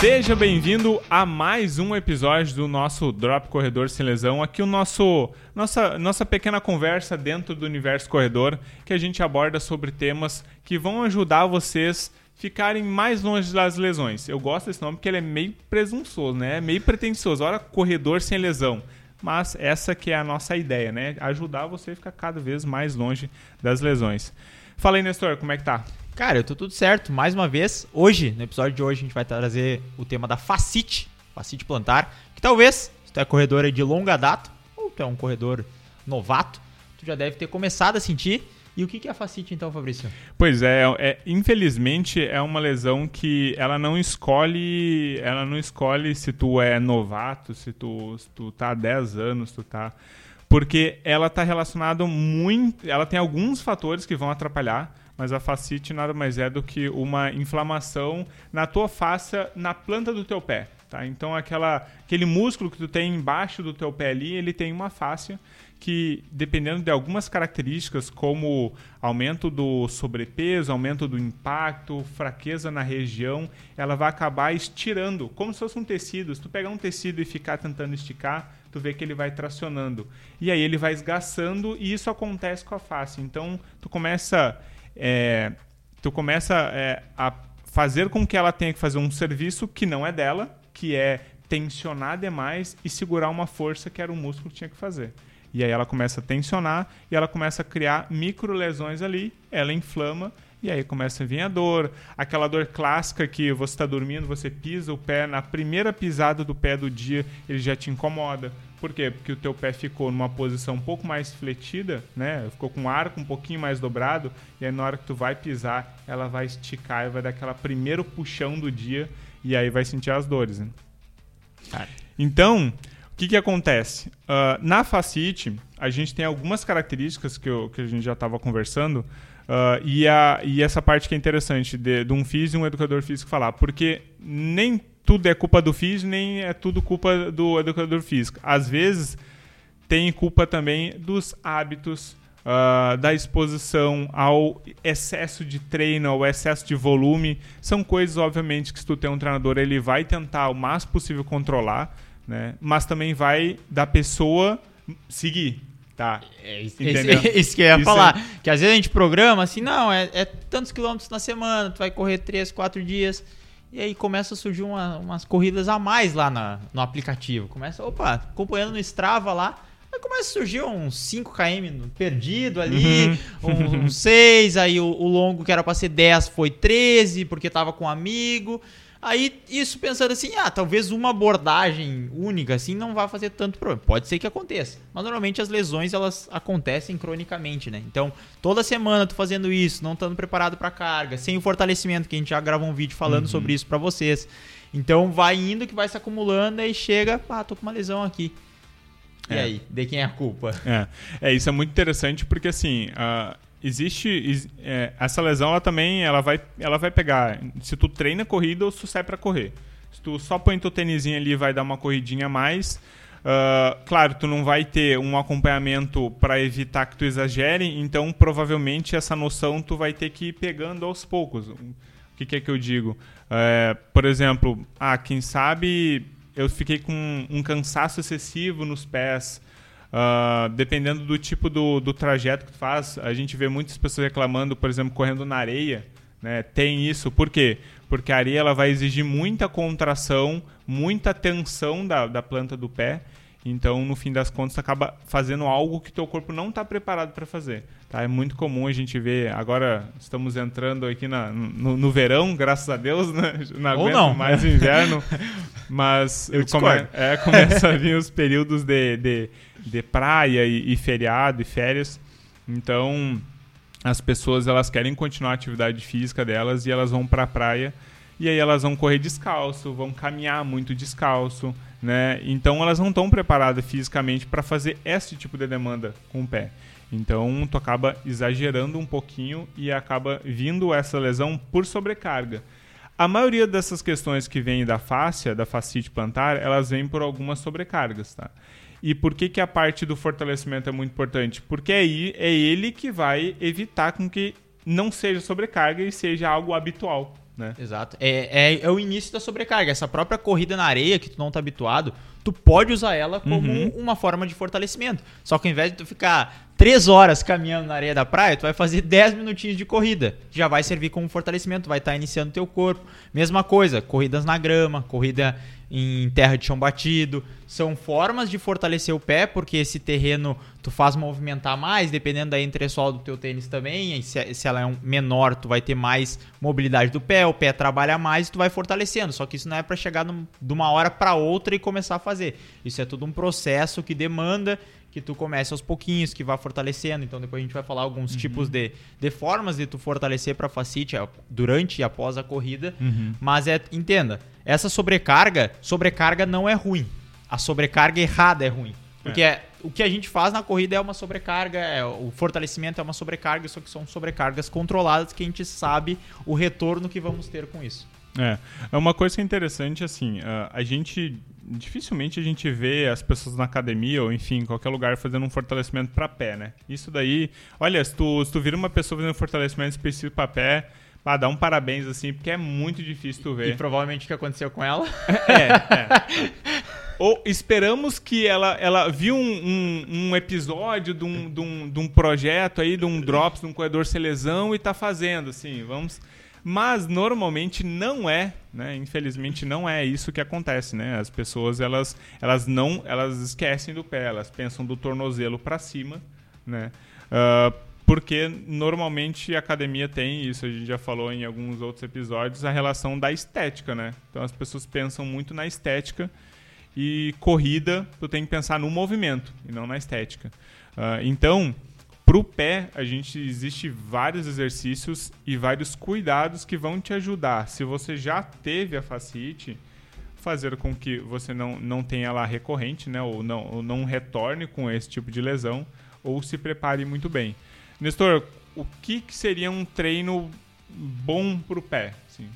Seja bem-vindo a mais um episódio do nosso Drop Corredor Sem Lesão. Aqui o nosso nossa, nossa pequena conversa dentro do universo corredor, que a gente aborda sobre temas que vão ajudar vocês ficarem mais longe das lesões. Eu gosto desse nome porque ele é meio presunçoso, né? É meio pretensioso. Olha, corredor sem lesão. Mas essa que é a nossa ideia, né? Ajudar você a ficar cada vez mais longe das lesões. Fala aí, Nestor, como é que tá? Cara, eu tô tudo certo. Mais uma vez, hoje, no episódio de hoje, a gente vai trazer o tema da facite, facite plantar, que talvez, se tu é corredor de longa data, ou tu é um corredor novato, tu já deve ter começado a sentir e o que é a fascite então, Fabrício? Pois é, é, infelizmente é uma lesão que ela não escolhe, ela não escolhe se tu é novato, se tu, se tu tá há 10 anos, tu tá porque ela está relacionada muito, ela tem alguns fatores que vão atrapalhar, mas a fascite nada mais é do que uma inflamação na tua face, na planta do teu pé. Tá? Então aquela, aquele músculo que tu tem embaixo do teu pé ali, ele tem uma fáscia que, dependendo de algumas características, como aumento do sobrepeso, aumento do impacto, fraqueza na região, ela vai acabar estirando, como se fosse um tecido. Se tu pegar um tecido e ficar tentando esticar, tu vê que ele vai tracionando. E aí ele vai esgaçando e isso acontece com a face. Então tu começa, é, tu começa é, a fazer com que ela tenha que fazer um serviço que não é dela, que é tensionar demais e segurar uma força que era o músculo que tinha que fazer. E aí ela começa a tensionar e ela começa a criar micro lesões ali, ela inflama e aí começa a vir a dor, aquela dor clássica que você está dormindo, você pisa o pé, na primeira pisada do pé do dia ele já te incomoda. Por quê? Porque o teu pé ficou numa posição um pouco mais fletida, né? Ficou com o arco um pouquinho mais dobrado, e aí na hora que tu vai pisar, ela vai esticar e vai dar aquela primeiro puxão do dia e aí vai sentir as dores. Né? Então, o que, que acontece? Uh, na facite, a gente tem algumas características que, eu, que a gente já estava conversando, uh, e, a, e essa parte que é interessante de, de um físico e um educador físico falar, porque nem tudo é culpa do físico, nem é tudo culpa do educador físico. Às vezes, tem culpa também dos hábitos, uh, da exposição ao excesso de treino, ao excesso de volume. São coisas, obviamente, que se tu tem um treinador, ele vai tentar o mais possível controlar, né? mas também vai da pessoa seguir. Tá. É, isso, isso que eu ia isso falar. É... Que às vezes a gente programa assim, não, é, é, tantos quilômetros na semana, tu vai correr três, quatro dias. E aí começa a surgir uma, umas corridas a mais lá na, no aplicativo. Começa, opa, acompanhando no Strava lá. Aí começa a surgir uns 5 km perdido ali, uhum. uns 6, aí o, o, longo que era para ser 10 foi 13, porque tava com um amigo. Aí isso pensando assim, ah, talvez uma abordagem única assim não vá fazer tanto problema. Pode ser que aconteça, mas normalmente as lesões elas acontecem cronicamente, né? Então, toda semana tu fazendo isso, não estando preparado para carga, sem o fortalecimento que a gente já gravou um vídeo falando uhum. sobre isso para vocês. Então, vai indo que vai se acumulando e chega, ah, tô com uma lesão aqui. E é. aí, de quem é a culpa? É, é isso é muito interessante porque assim, uh, existe é, essa lesão, ela também ela vai, ela vai pegar. Se tu treina corrida ou se tu sai para correr. Se tu só põe teu tênisinho ali, vai dar uma corridinha a mais. Uh, claro, tu não vai ter um acompanhamento para evitar que tu exagere, então provavelmente essa noção tu vai ter que ir pegando aos poucos. O que, que é que eu digo? Uh, por exemplo, ah, quem sabe eu fiquei com um cansaço excessivo nos pés. Uh, dependendo do tipo do, do trajeto que tu faz, a gente vê muitas pessoas reclamando, por exemplo, correndo na areia. Né? Tem isso. Por quê? Porque a areia ela vai exigir muita contração, muita tensão da, da planta do pé. Então, no fim das contas, acaba fazendo algo que teu corpo não está preparado para fazer. Tá? É muito comum a gente ver. Agora estamos entrando aqui na, no, no verão, graças a Deus, né? Não aguento não. mais inverno. mas come, é, começa a vir os períodos de, de, de praia e, e feriado e férias. Então, as pessoas elas querem continuar a atividade física delas e elas vão para a praia. E aí elas vão correr descalço, vão caminhar muito descalço, né? Então elas não estão preparadas fisicamente para fazer esse tipo de demanda com o pé. Então tu acaba exagerando um pouquinho e acaba vindo essa lesão por sobrecarga. A maioria dessas questões que vêm da fáscia, da fascite plantar, elas vêm por algumas sobrecargas, tá? E por que, que a parte do fortalecimento é muito importante? Porque aí é ele que vai evitar com que não seja sobrecarga e seja algo habitual. né? Exato. É, é, é, o início da sobrecarga. Essa própria corrida na areia que tu não tá habituado, tu pode usar ela como uhum. uma forma de fortalecimento. Só que ao invés de tu ficar três horas caminhando na areia da praia, tu vai fazer 10 minutinhos de corrida. Já vai servir como fortalecimento, vai estar tá iniciando teu corpo. Mesma coisa, corridas na grama, corrida em terra de chão batido. São formas de fortalecer o pé, porque esse terreno tu faz movimentar mais, dependendo da entressola do teu tênis também. Se, se ela é um menor, tu vai ter mais mobilidade do pé, o pé trabalha mais e tu vai fortalecendo. Só que isso não é para chegar num, de uma hora para outra e começar a fazer. Isso é tudo um processo que demanda que tu comece aos pouquinhos, que vá fortalecendo. Então depois a gente vai falar alguns uhum. tipos de, de formas de tu fortalecer para facite durante e após a corrida. Uhum. Mas é, entenda, essa sobrecarga, sobrecarga não é ruim. A sobrecarga errada é ruim. Porque é. É, o que a gente faz na corrida é uma sobrecarga, é, o fortalecimento é uma sobrecarga, só que são sobrecargas controladas que a gente sabe o retorno que vamos ter com isso. É, é uma coisa que é interessante, assim, a gente dificilmente a gente vê as pessoas na academia ou enfim, em qualquer lugar fazendo um fortalecimento para pé, né? Isso daí, olha, se tu, se tu vira uma pessoa fazendo um fortalecimento específico para pé, ah, dá um parabéns assim, porque é muito difícil tu ver. E provavelmente o que aconteceu com ela? é, é. Ou esperamos que ela, ela viu um, um, um episódio de um, de, um, de um projeto aí, de um Drops, de um corredor Selezão e tá fazendo, assim, vamos mas normalmente não é, né? Infelizmente não é isso que acontece, né? As pessoas elas, elas não, elas esquecem do pé, elas pensam do tornozelo para cima, né? Uh, porque normalmente a academia tem isso, a gente já falou em alguns outros episódios, a relação da estética, né? Então as pessoas pensam muito na estética e corrida, tu tem que pensar no movimento e não na estética. Uh, então, para o pé, a gente existe vários exercícios e vários cuidados que vão te ajudar. Se você já teve a fascite, fazer com que você não, não tenha ela recorrente, né? Ou não, ou não retorne com esse tipo de lesão, ou se prepare muito bem. Nestor, o que, que seria um treino bom para o pé? Sim.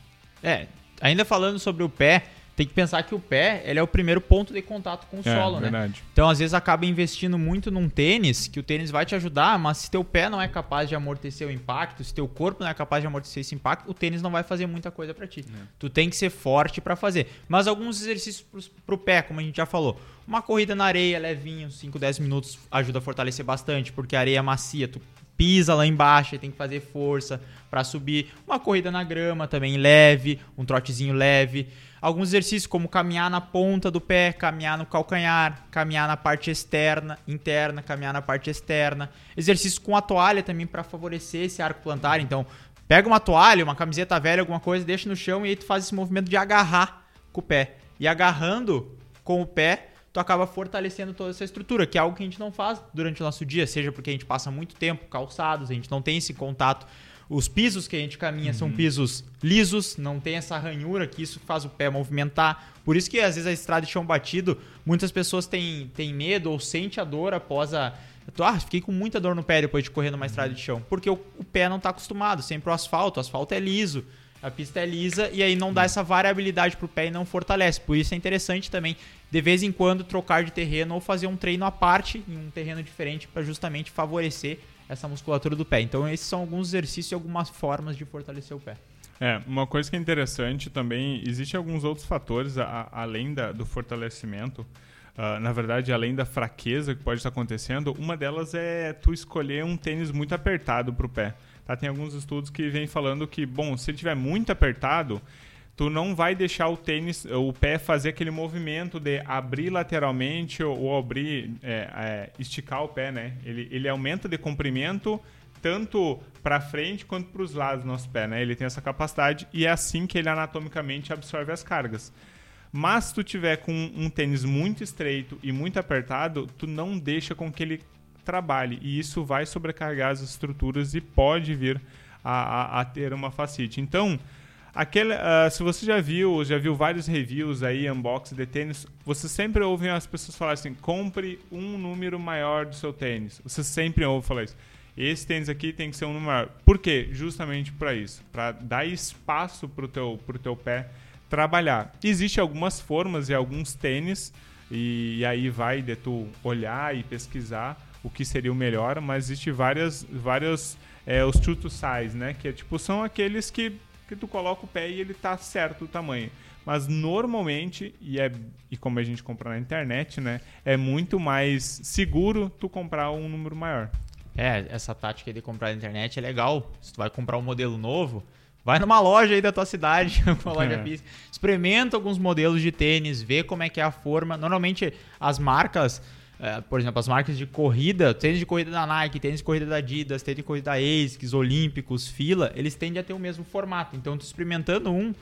É, ainda falando sobre o pé, tem que pensar que o pé ele é o primeiro ponto de contato com o é, solo, né? verdade. né? Então, às vezes, acaba investindo muito num tênis, que o tênis vai te ajudar, mas se teu pé não é capaz de amortecer o impacto, se teu corpo não é capaz de amortecer esse impacto, o tênis não vai fazer muita coisa para ti. É. Tu tem que ser forte para fazer. Mas alguns exercícios pro, pro pé, como a gente já falou, uma corrida na areia levinho, 5, 10 minutos, ajuda a fortalecer bastante, porque a areia é macia, tu pisa lá embaixo tem que fazer força para subir. Uma corrida na grama também leve, um trotezinho leve. Alguns exercícios como caminhar na ponta do pé, caminhar no calcanhar, caminhar na parte externa, interna, caminhar na parte externa. Exercícios com a toalha também para favorecer esse arco plantar. Então, pega uma toalha, uma camiseta velha, alguma coisa, deixa no chão e aí tu faz esse movimento de agarrar com o pé. E agarrando com o pé, tu acaba fortalecendo toda essa estrutura, que é algo que a gente não faz durante o nosso dia, seja porque a gente passa muito tempo calçados, a gente não tem esse contato os pisos que a gente caminha uhum. são pisos lisos, não tem essa ranhura que isso faz o pé movimentar. Por isso que às vezes a estrada de chão batido, muitas pessoas têm, têm medo ou sente a dor após a. Ah, fiquei com muita dor no pé depois de correr numa estrada de chão. Porque o, o pé não está acostumado, sempre o asfalto, o asfalto é liso, a pista é lisa e aí não dá essa variabilidade pro pé e não fortalece. Por isso é interessante também, de vez em quando, trocar de terreno ou fazer um treino à parte, em um terreno diferente, para justamente favorecer essa musculatura do pé. Então, esses são alguns exercícios e algumas formas de fortalecer o pé. É, uma coisa que é interessante também, existem alguns outros fatores a, a, além da, do fortalecimento, uh, na verdade, além da fraqueza que pode estar acontecendo, uma delas é tu escolher um tênis muito apertado para o pé. Tá? Tem alguns estudos que vêm falando que, bom, se ele tiver muito apertado, tu não vai deixar o tênis, o pé fazer aquele movimento de abrir lateralmente ou, ou abrir, é, é, esticar o pé, né? Ele, ele aumenta de comprimento tanto para frente quanto para os lados do nosso pé, né? Ele tem essa capacidade e é assim que ele anatomicamente absorve as cargas. Mas se tu tiver com um tênis muito estreito e muito apertado, tu não deixa com que ele trabalhe e isso vai sobrecarregar as estruturas e pode vir a, a, a ter uma facite. Então, Aquele, uh, se você já viu, já viu vários reviews aí, unboxing de tênis, você sempre ouve as pessoas falar assim: compre um número maior do seu tênis. Você sempre ouve falar isso. Esse tênis aqui tem que ser um número maior. Por quê? Justamente para isso, para dar espaço para o teu, teu pé trabalhar. Existem algumas formas e alguns tênis, e, e aí vai de tu olhar e pesquisar o que seria o melhor, mas existe várias, várias é, os true to size, né? Que é, tipo, são aqueles que que tu coloca o pé e ele tá certo o tamanho. Mas normalmente, e, é, e como a gente compra na internet, né? É muito mais seguro tu comprar um número maior. É, essa tática de comprar na internet é legal. Se tu vai comprar um modelo novo, vai numa loja aí da tua cidade, uma loja é. física, experimenta alguns modelos de tênis, vê como é que é a forma. Normalmente as marcas, é, por exemplo, as marcas de corrida, tênis de corrida da Nike, tênis de corrida da Adidas, tênis de corrida da ASICS, Olímpicos, Fila, eles tendem a ter o mesmo formato. Então, tu experimentando um,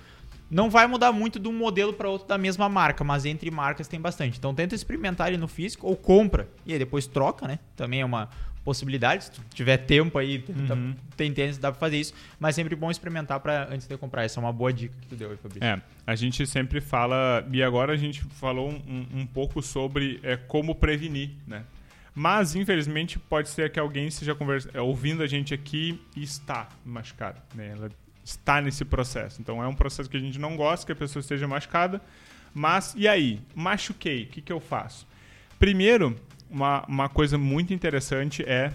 não vai mudar muito de um modelo para outro da mesma marca, mas entre marcas tem bastante. Então tenta experimentar ele no físico ou compra e aí depois troca, né? Também é uma possibilidade, se tu tiver tempo aí, uhum. tem tênis, dá para fazer isso, mas sempre bom experimentar para antes de comprar. Essa é uma boa dica que tu deu aí, Fabrício. É, a gente sempre fala, e agora a gente falou um, um pouco sobre é, como prevenir, né? Mas, infelizmente, pode ser que alguém esteja conversa, é, ouvindo a gente aqui e está machucado. Né? Ela está nesse processo. Então é um processo que a gente não gosta que a pessoa esteja machucada. Mas, e aí? Machuquei, o que, que eu faço? Primeiro, uma, uma coisa muito interessante é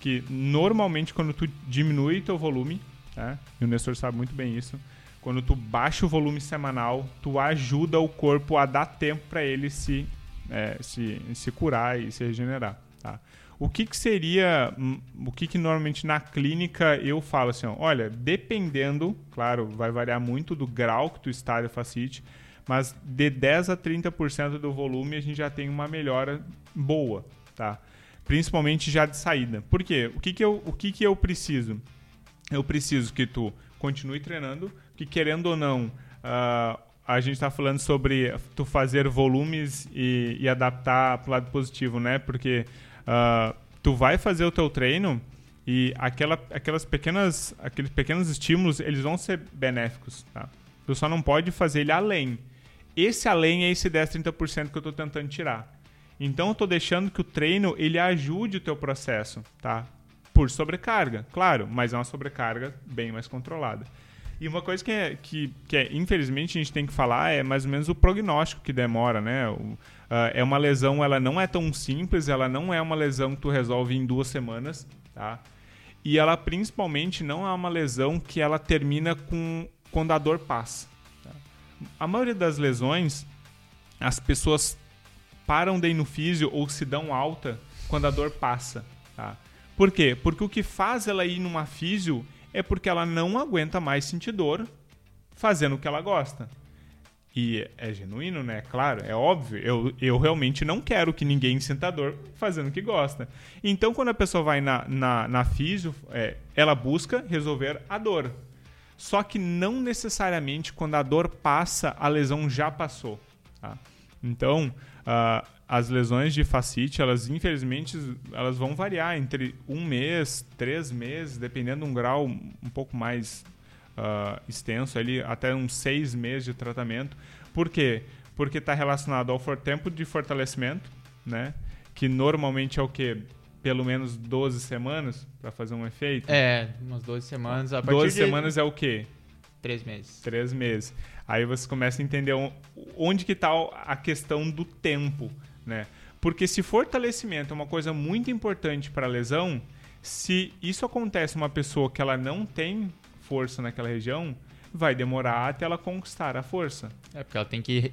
que normalmente quando tu diminui teu volume, né, e o Nestor sabe muito bem isso, quando tu baixa o volume semanal, tu ajuda o corpo a dar tempo para ele se, é, se, se curar e se regenerar. Tá? O que, que seria, hum, o que, que normalmente na clínica eu falo assim, olha, dependendo, claro, vai variar muito do grau que tu está de facite, mas de 10 a 30% do volume a gente já tem uma melhora boa, tá? Principalmente já de saída. Por quê? O que, que, eu, o que, que eu preciso? Eu preciso que tu continue treinando, que querendo ou não, uh, a gente está falando sobre tu fazer volumes e, e adaptar para o lado positivo, né? Porque uh, tu vai fazer o teu treino e aquela, aquelas pequenas, aqueles pequenos estímulos, eles vão ser benéficos, tá? Tu só não pode fazer ele além. Esse além é esse 10, 30% que eu estou tentando tirar. Então eu estou deixando que o treino ele ajude o teu processo, tá? Por sobrecarga, claro, mas é uma sobrecarga bem mais controlada. E uma coisa que, é, que, que é, infelizmente a gente tem que falar é mais ou menos o prognóstico que demora, né? O, Uh, é uma lesão, ela não é tão simples, ela não é uma lesão que tu resolve em duas semanas, tá? E ela principalmente não é uma lesão que ela termina com quando a dor passa. A maioria das lesões, as pessoas param de ir no físio ou se dão alta quando a dor passa, tá? Por quê? Porque o que faz ela ir numa físio é porque ela não aguenta mais sentir dor fazendo o que ela gosta. E é genuíno, né? Claro, é óbvio. Eu, eu realmente não quero que ninguém sinta dor fazendo o que gosta. Então, quando a pessoa vai na, na, na físio, é, ela busca resolver a dor. Só que não necessariamente quando a dor passa, a lesão já passou. Tá? Então, uh, as lesões de facite, elas infelizmente elas vão variar entre um mês, três meses, dependendo de um grau um pouco mais uh, extenso, ali, até uns seis meses de tratamento. Por quê? Porque está relacionado ao tempo de fortalecimento, né? que normalmente é o quê? Pelo menos 12 semanas para fazer um efeito? É, umas 12 semanas. A 12 de... semanas é o quê? Três meses. Três meses. Aí você começa a entender onde que está a questão do tempo, né? Porque se fortalecimento é uma coisa muito importante para a lesão, se isso acontece uma pessoa que ela não tem força naquela região, vai demorar até ela conquistar a força. É, porque ela tem que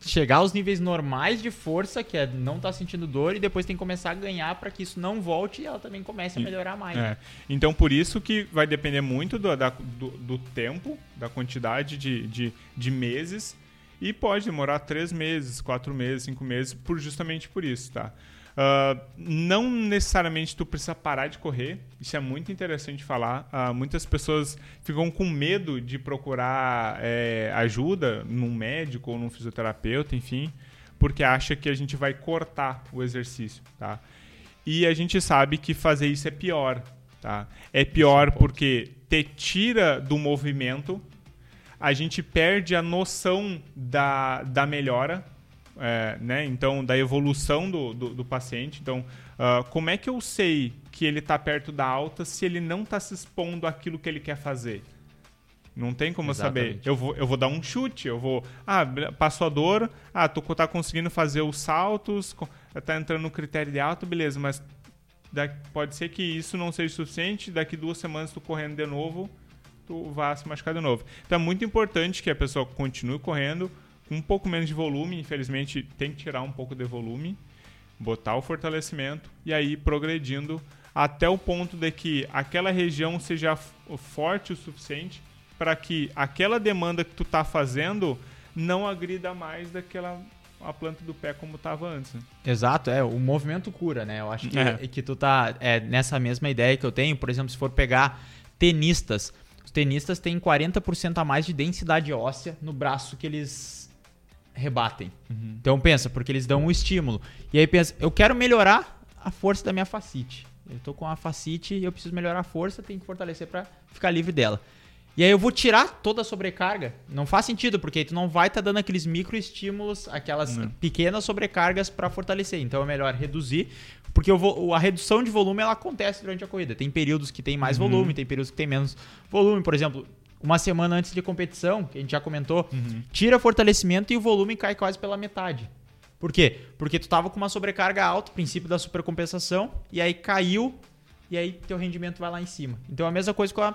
chegar aos níveis normais de força, que é não estar tá sentindo dor, e depois tem que começar a ganhar para que isso não volte e ela também comece a melhorar mais. É. Então, por isso que vai depender muito do, da, do, do, tempo, da quantidade de, de, de meses, e pode demorar três meses, quatro meses, cinco meses, por justamente por isso, tá? Uh, não necessariamente tu precisa parar de correr, isso é muito interessante falar. Uh, muitas pessoas ficam com medo de procurar é, ajuda num médico ou num fisioterapeuta, enfim, porque acha que a gente vai cortar o exercício, tá? E a gente sabe que fazer isso é pior, tá? É pior porque te tira do movimento, a gente perde a noção da, da melhora, é, né? Então, da evolução do, do, do paciente. Então, uh, como é que eu sei que ele está perto da alta se ele não está se expondo àquilo que ele quer fazer? Não tem como Exatamente. saber. Eu vou, eu vou dar um chute, eu vou. Ah, passou a dor, ah, tu tá conseguindo fazer os saltos, tá entrando no critério de alto, beleza, mas pode ser que isso não seja suficiente, daqui duas semanas tu correndo de novo, tu vá se machucar de novo. Então é muito importante que a pessoa continue correndo com um pouco menos de volume, infelizmente tem que tirar um pouco de volume, botar o fortalecimento e aí progredindo até o ponto de que aquela região seja forte o suficiente para que aquela demanda que tu está fazendo não agrida mais daquela a planta do pé como estava antes. Né? Exato, é, o movimento cura, né? Eu acho que, é. que tu tá é, nessa mesma ideia que eu tenho, por exemplo, se for pegar tenistas, os tenistas têm 40% a mais de densidade óssea no braço que eles rebatem. Uhum. Então pensa, porque eles dão um estímulo. E aí pensa, eu quero melhorar a força da minha facite. Eu tô com a facite e eu preciso melhorar a força, tenho que fortalecer para ficar livre dela. E aí eu vou tirar toda a sobrecarga. Não faz sentido, porque tu não vai estar tá dando aqueles microestímulos, aquelas não. pequenas sobrecargas para fortalecer. Então é melhor reduzir, porque vou, a redução de volume ela acontece durante a corrida. Tem períodos que tem mais uhum. volume, tem períodos que tem menos volume. Por exemplo, uma semana antes de competição, que a gente já comentou, uhum. tira fortalecimento e o volume cai quase pela metade. Por quê? Porque tu tava com uma sobrecarga alta, princípio da supercompensação, e aí caiu, e aí teu rendimento vai lá em cima. Então a mesma coisa com a,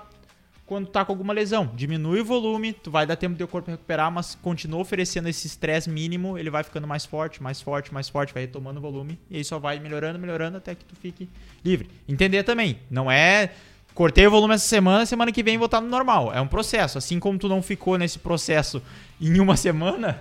quando tá com alguma lesão. Diminui o volume, tu vai dar tempo do teu corpo recuperar, mas continua oferecendo esse estresse mínimo, ele vai ficando mais forte, mais forte, mais forte, vai retomando o volume, e aí só vai melhorando, melhorando até que tu fique livre. Entender também, não é cortei o volume essa semana, semana que vem voltar no normal. É um processo. Assim como tu não ficou nesse processo em uma semana,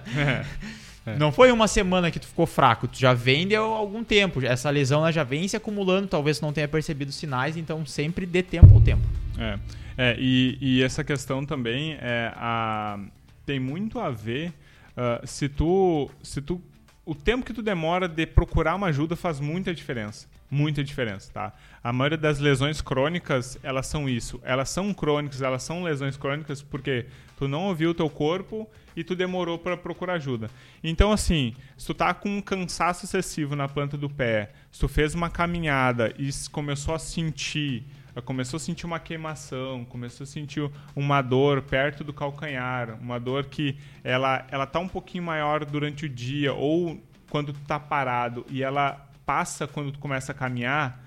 É. Não foi uma semana que tu ficou fraco, tu já vem de algum tempo. Essa lesão já vem se acumulando, talvez não tenha percebido sinais, então sempre dê tempo ao tempo. É, é e, e, essa questão também é a, tem muito a ver uh, se tu se tu o tempo que tu demora de procurar uma ajuda faz muita diferença. Muita diferença, tá? A maioria das lesões crônicas, elas são isso. Elas são crônicas, elas são lesões crônicas porque tu não ouviu o teu corpo e tu demorou para procurar ajuda. Então, assim, se tu tá com um cansaço excessivo na planta do pé, se tu fez uma caminhada e começou a sentir começou a sentir uma queimação, começou a sentir uma dor perto do calcanhar, uma dor que ela ela tá um pouquinho maior durante o dia ou quando tu tá parado e ela passa quando tu começa a caminhar,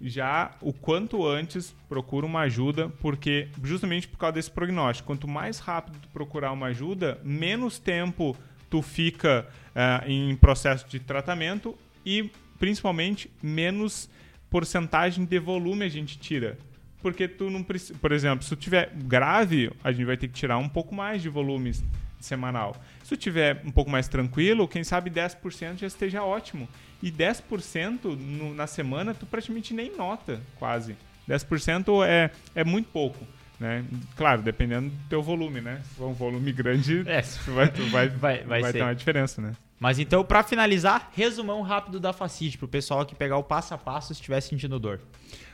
já o quanto antes procura uma ajuda, porque justamente por causa desse prognóstico, quanto mais rápido tu procurar uma ajuda, menos tempo tu fica uh, em processo de tratamento e principalmente menos porcentagem de volume a gente tira. Porque tu não precisa. Por exemplo, se tu tiver grave, a gente vai ter que tirar um pouco mais de volume semanal. Se tu tiver um pouco mais tranquilo, quem sabe 10% já esteja ótimo. E 10% no, na semana tu praticamente nem nota, quase. 10% é, é muito pouco. Né? Claro, dependendo do teu volume, né? Se for um volume grande, é. vai, vai, vai, vai, vai ter uma diferença, né? Mas então, para finalizar, resumão rápido da facite, pro pessoal que pegar o passo a passo se estiver sentindo dor.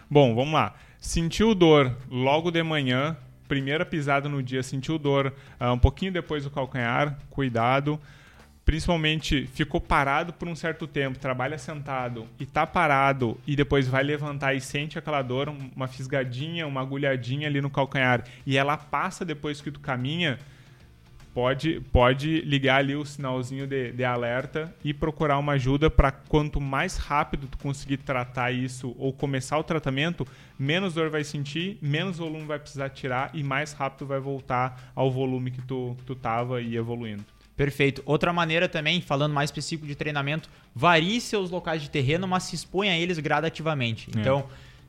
Bom, vamos lá. Sentiu dor logo de manhã, primeira pisada no dia, sentiu dor uh, um pouquinho depois do calcanhar, cuidado. Principalmente ficou parado por um certo tempo, trabalha sentado e tá parado e depois vai levantar e sente aquela dor, uma fisgadinha, uma agulhadinha ali no calcanhar e ela passa depois que tu caminha, pode, pode ligar ali o sinalzinho de, de alerta e procurar uma ajuda para quanto mais rápido tu conseguir tratar isso ou começar o tratamento, menos dor vai sentir, menos volume vai precisar tirar e mais rápido vai voltar ao volume que tu, tu tava e evoluindo. Perfeito. Outra maneira também, falando mais específico de treinamento, varie seus locais de terreno, mas se exponha a eles gradativamente. É. Então,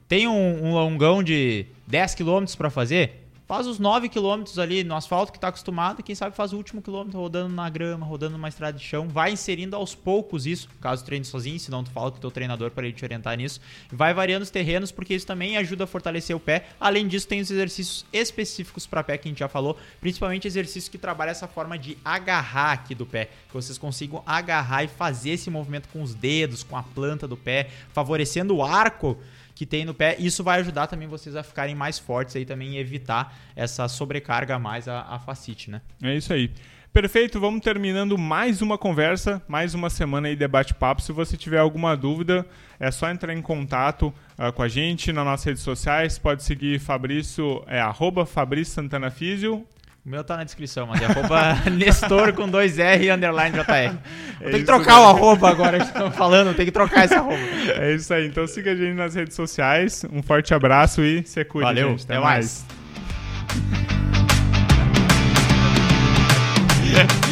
tem um, um longão de 10 km para fazer, faz os 9 quilômetros ali no asfalto que está acostumado, e quem sabe faz o último quilômetro rodando na grama, rodando numa estrada de chão, vai inserindo aos poucos isso, caso treine sozinho, senão tu fala com o teu treinador para ele te orientar nisso, vai variando os terrenos porque isso também ajuda a fortalecer o pé. Além disso, tem os exercícios específicos para pé que a gente já falou, principalmente exercícios que trabalham essa forma de agarrar aqui do pé, que vocês consigam agarrar e fazer esse movimento com os dedos, com a planta do pé, favorecendo o arco que tem no pé. Isso vai ajudar também vocês a ficarem mais fortes aí também e evitar essa sobrecarga a mais a, a facite, né? É isso aí. Perfeito, vamos terminando mais uma conversa, mais uma semana aí de bate-papo. Se você tiver alguma dúvida, é só entrar em contato uh, com a gente nas nossas redes sociais. Pode seguir Fabrício, é arroba Fabrício Santana Físio o meu tá na descrição, mas é arroba Nestor com dois R underline JR. É tem que trocar o arroba agora que estão falando, tem que trocar esse arroba. É isso aí, então siga a gente nas redes sociais. Um forte abraço e se cuide. Valeu, gente. até, mais. mais.